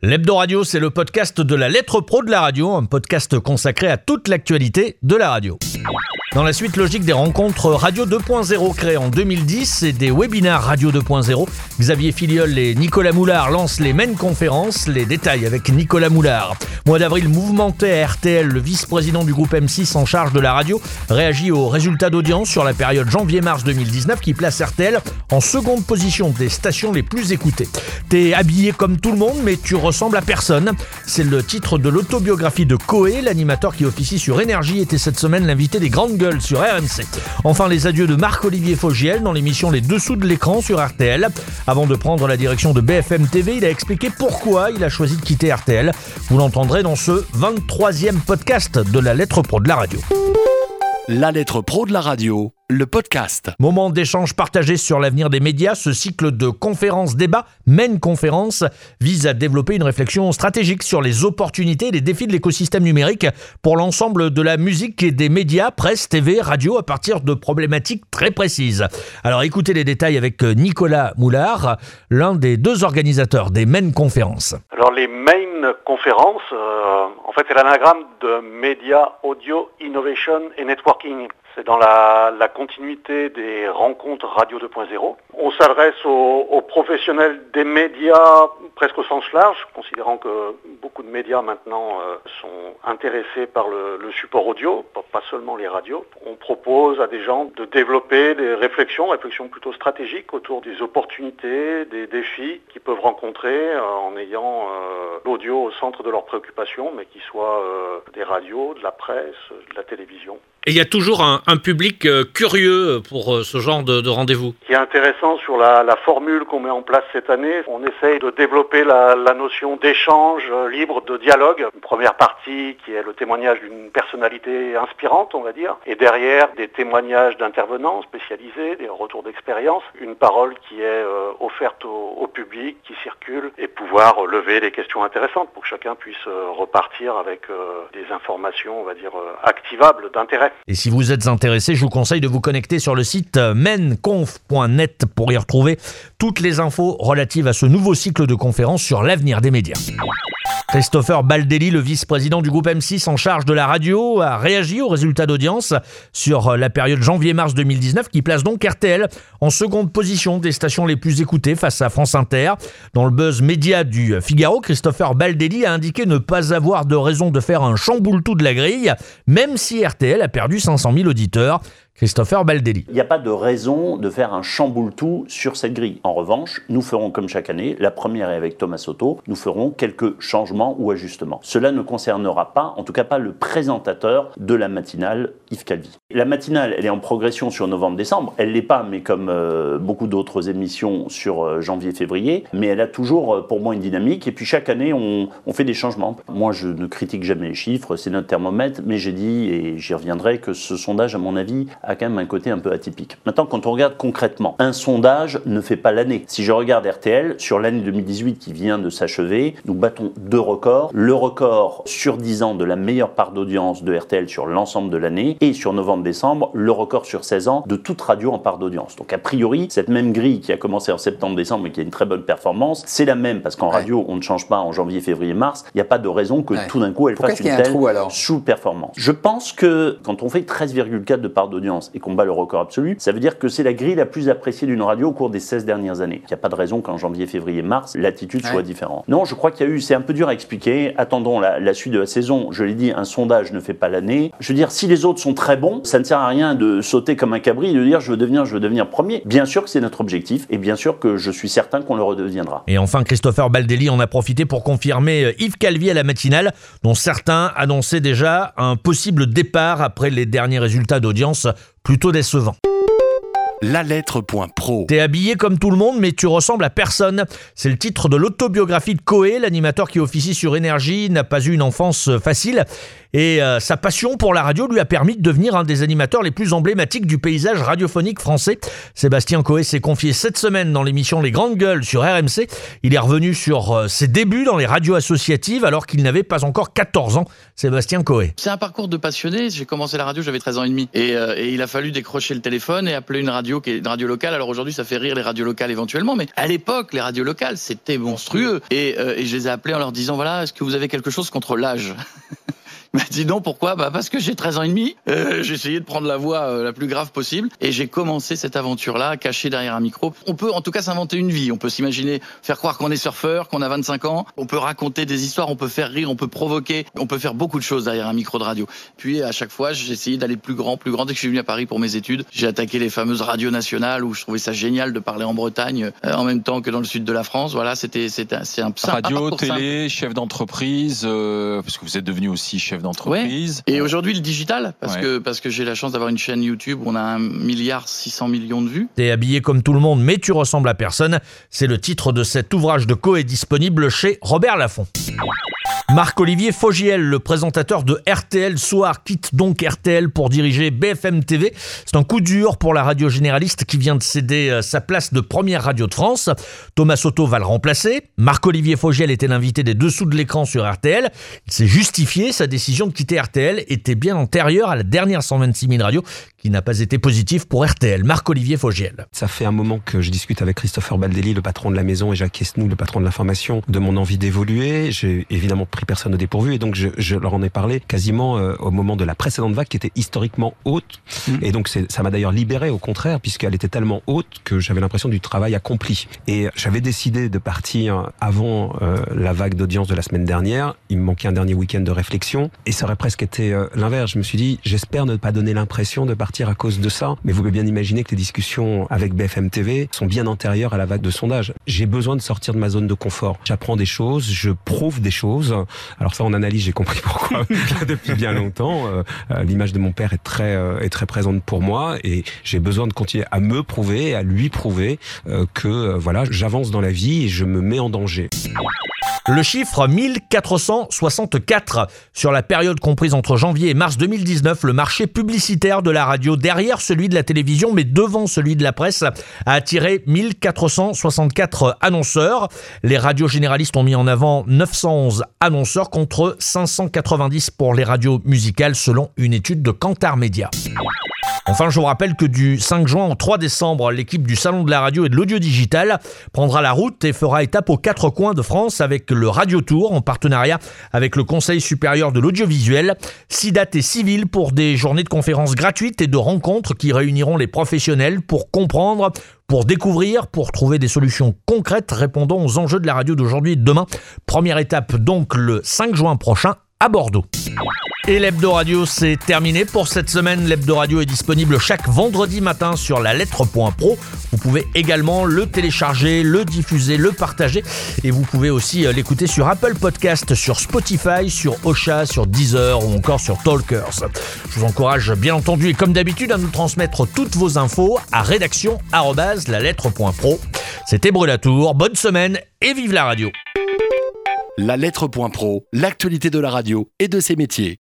L'Hebdo Radio, c'est le podcast de la lettre pro de la radio, un podcast consacré à toute l'actualité de la radio. Dans la suite logique des rencontres Radio 2.0 créées en 2010 et des webinaires Radio 2.0, Xavier Filiol et Nicolas Moulard lancent les mêmes conférences. Les détails avec Nicolas Moulard. Mois d'avril mouvementé à RTL, le vice-président du groupe M6 en charge de la radio réagit aux résultats d'audience sur la période janvier-mars 2019 qui place RTL en seconde position des stations les plus écoutées. T'es habillé comme tout le monde mais tu ressembles à personne. C'est le titre de l'autobiographie de Coé, l'animateur qui officie sur Énergie était cette semaine l'invité des grandes gueule sur RMC. Enfin, les adieux de Marc-Olivier Fogiel dans l'émission Les Dessous de l'écran sur RTL. Avant de prendre la direction de BFM TV, il a expliqué pourquoi il a choisi de quitter RTL. Vous l'entendrez dans ce 23e podcast de la lettre pro de la radio. La lettre pro de la radio, le podcast. Moment d'échange partagé sur l'avenir des médias, ce cycle de conférences débats, mène conférence, vise à développer une réflexion stratégique sur les opportunités et les défis de l'écosystème numérique pour l'ensemble de la musique et des médias, presse, TV, radio, à partir de problématiques très précises. Alors écoutez les détails avec Nicolas Moulard, l'un des deux organisateurs des Main Conférences. Alors les Main Conférences, euh, en fait c'est l'anagramme de Media Audio Innovation et Networking. C'est dans la, continuité des rencontres Radio 2.0. On s'adresse aux, professionnels des médias presque au sens large, considérant que beaucoup de médias maintenant euh, sont intéressés par le, support audio, pas seulement les radios. On propose à des gens de développer des réflexions, réflexions plutôt stratégiques autour des opportunités, des défis qu'ils peuvent rencontrer euh, en ayant euh, l'audio au centre de leurs préoccupations, mais qui soient euh, des radios, de la presse, de la télévision. Et il y a toujours un, public euh, curieux pour euh, ce genre de, de rendez-vous. Ce qui est intéressant sur la, formule qu'on met en place cette année, on essaye de développer la, notion d'échange euh, libre, de dialogue. Une première partie qui est le témoignage d'une personnalité inspirante, on va dire, et derrière des témoignages d'intervenants spécialisés, des retours d'expérience, une parole qui est offerte au, au, public, qui circule, et pouvoir lever des questions intéressantes pour que chacun puisse repartir avec des informations, on va dire, activables d'intérêt. Et si vous êtes intéressé, je vous conseille de vous connecter sur le site menconf.net pour y retrouver toutes les infos relatives à ce nouveau cycle de conférences sur l'avenir des médias. Christopher Baldelli, le vice-président du groupe M6 en charge de la radio, a réagi aux résultats d'audience sur la période janvier-mars 2019 qui place donc RTL en seconde position des stations les plus écoutées face à France Inter. Dans le buzz média du Figaro, Christopher Baldelli a indiqué ne pas avoir de raison de faire un chamboule-tout de la grille, même si RTL a perdu 500 000 auditeurs. Christopher Baldelli. Il n'y a pas de raison de faire un chamboule-tout sur cette grille. En revanche, nous ferons comme chaque année, la première est avec Thomas Soto, nous ferons quelques changements ou ajustements. Cela ne concernera pas, en tout cas pas le présentateur de la matinale, Yves Calvi. La matinale, elle est en progression sur novembre-décembre. Elle l'est pas, mais comme euh, beaucoup d'autres émissions sur euh, janvier-février, mais elle a toujours euh, pour moi une dynamique. Et puis chaque année, on, on fait des changements. Moi, je ne critique jamais les chiffres, c'est notre thermomètre, mais j'ai dit, et j'y reviendrai, que ce sondage, à mon avis, a quand même un côté un peu atypique. Maintenant, quand on regarde concrètement, un sondage ne fait pas l'année. Si je regarde RTL, sur l'année 2018 qui vient de s'achever, nous battons deux records. Le record sur 10 ans de la meilleure part d'audience de RTL sur l'ensemble de l'année et sur novembre-décembre, le record sur 16 ans de toute radio en part d'audience. Donc a priori, cette même grille qui a commencé en septembre-décembre et qui a une très bonne performance, c'est la même parce qu'en ouais. radio, on ne change pas en janvier, février, mars. Il n'y a pas de raison que ouais. tout d'un coup, elle Pourquoi fasse une telle trou, sous-performance. Je pense que quand on fait 13,4 de part d'audience et qu'on bat le record absolu, ça veut dire que c'est la grille la plus appréciée d'une radio au cours des 16 dernières années. Il n'y a pas de raison qu'en janvier, février, mars, l'attitude ouais. soit différente. Non, je crois qu'il y a eu, c'est un peu dur à expliquer. Attendons la, la suite de la saison. Je l'ai dit, un sondage ne fait pas l'année. Je veux dire, si les autres sont très bons, ça ne sert à rien de sauter comme un cabri et de dire je veux devenir, je veux devenir premier. Bien sûr que c'est notre objectif et bien sûr que je suis certain qu'on le redeviendra. Et enfin, Christopher Baldelli en a profité pour confirmer Yves Calvi à la matinale, dont certains annonçaient déjà un possible départ après les derniers résultats d'audience plutôt décevants. La lettre.pro. T'es habillé comme tout le monde, mais tu ressembles à personne. C'est le titre de l'autobiographie de Coé, l'animateur qui officie sur Énergie, n'a pas eu une enfance facile. Et euh, sa passion pour la radio lui a permis de devenir un des animateurs les plus emblématiques du paysage radiophonique français. Sébastien Coé s'est confié cette semaine dans l'émission Les Grandes Gueules sur RMC. Il est revenu sur euh, ses débuts dans les radios associatives alors qu'il n'avait pas encore 14 ans. Sébastien Coé. C'est un parcours de passionné. J'ai commencé la radio, j'avais 13 ans et demi. Et, euh, et, il a fallu décrocher le téléphone et appeler une radio radio qui est une radio locale. Alors aujourd'hui, ça fait rire les radios locales éventuellement, mais à l'époque, les radios locales, c'était monstrueux. Et, euh, et je les ai appelés en leur disant voilà, est-ce que vous avez quelque chose contre l'âge? M'a dit non, pourquoi? Bah Parce que j'ai 13 ans et demi. Euh, j'ai essayé de prendre la voix euh, la plus grave possible et j'ai commencé cette aventure-là, cachée derrière un micro. On peut en tout cas s'inventer une vie. On peut s'imaginer faire croire qu'on est surfeur, qu'on a 25 ans. On peut raconter des histoires, on peut faire rire, on peut provoquer. On peut faire beaucoup de choses derrière un micro de radio. Puis à chaque fois, j'ai essayé d'aller plus grand, plus grand. Dès que je suis venu à Paris pour mes études, j'ai attaqué les fameuses radios nationales où je trouvais ça génial de parler en Bretagne euh, en même temps que dans le sud de la France. Voilà, c'était c'est un un Radio, simple. télé, chef d'entreprise, euh, parce que vous êtes devenu aussi chef d'entreprise. Et aujourd'hui, le digital, parce Ouais. que, parce que j'ai la chance d'avoir une chaîne YouTube où on a un milliard 600 millions de vues. T'es habillé comme tout le monde, mais tu ressembles à personne. C'est le titre de cet ouvrage de co est disponible chez Robert Laffont. Marc-Olivier Fogiel, le présentateur de RTL Soir, quitte donc RTL pour diriger BFM TV. C'est un coup dur pour la radio généraliste qui vient de céder euh, sa place de première radio de France. Thomas Soto va le remplacer. Marc-Olivier Fogiel était l'invité des dessous de l'écran sur RTL. Il s'est justifié, sa décision de quitter RTL était bien antérieure à la dernière 126 000 radio qui n'a pas été positive pour RTL. Marc-Olivier Fogiel. Ça fait un moment que je discute avec Christopher Baldelli, le patron de la maison, et Jacques Esnou, le patron de l'information, de mon envie d'évoluer. J'ai évidemment pris personne au dépourvu, et donc je, je leur en ai parlé quasiment euh, au moment de la précédente vague qui était historiquement haute. Et donc c'est- ça m'a d'ailleurs libéré, au contraire, puisqu'elle était tellement haute que j'avais l'impression du travail accompli. Et j'avais décidé de partir avant euh, la vague d'audience de la semaine dernière. Il me manquait un dernier week-end de réflexion, et ça aurait presque été euh, l'inverse. Je me suis dit, j'espère ne pas donner l'impression de partir à cause de ça, mais vous pouvez bien imaginer que les discussions avec BFM TV sont bien antérieures à la vague de sondage. J'ai besoin de sortir de ma zone de confort. J'apprends des choses, je prouve des choses. Alors ça, en analyse, j'ai compris pourquoi depuis bien longtemps. Euh, euh, L'image de mon père est très euh, est très présente pour moi, et j'ai besoin de continuer à me prouver, à lui prouver euh, que voilà, j'avance dans la vie et je me mets en danger. Le chiffre 1464 sur la période comprise entre janvier et mars 2019, le marché publicitaire de la radio derrière celui de la télévision mais devant celui de la presse a attiré 1464 annonceurs. Les radios généralistes ont mis en avant 911 annonceurs contre 590 pour les radios musicales selon une étude de Kantar Media. Enfin, je vous rappelle que du 5 juin au 3 décembre, l'équipe du Salon de la radio et de l'audio digital prendra la route et fera étape aux quatre coins de France avec le Radio Tour en partenariat avec le Conseil supérieur de l'audiovisuel. Six et six villes pour des journées de conférences gratuites et de rencontres qui réuniront les professionnels pour comprendre, pour découvrir, pour trouver des solutions concrètes répondant aux enjeux de la radio d'aujourd'hui et de demain. Première étape donc le 5 juin prochain à Bordeaux. Et l'Hebdo Radio, c'est terminé pour cette semaine. L'Hebdo Radio est disponible chaque vendredi matin sur la lettre.pro. Vous pouvez également le télécharger, le diffuser, le partager. Et vous pouvez aussi euh, l'écouter sur Apple Podcast, sur Spotify, sur Ocha, sur Deezer ou encore sur Talkers. Je vous encourage bien entendu et comme d'habitude à nous transmettre toutes vos infos à rédaction. C'était Brulatour. Bonne semaine et vive la radio. La lettre.pro, l'actualité de la radio et de ses métiers.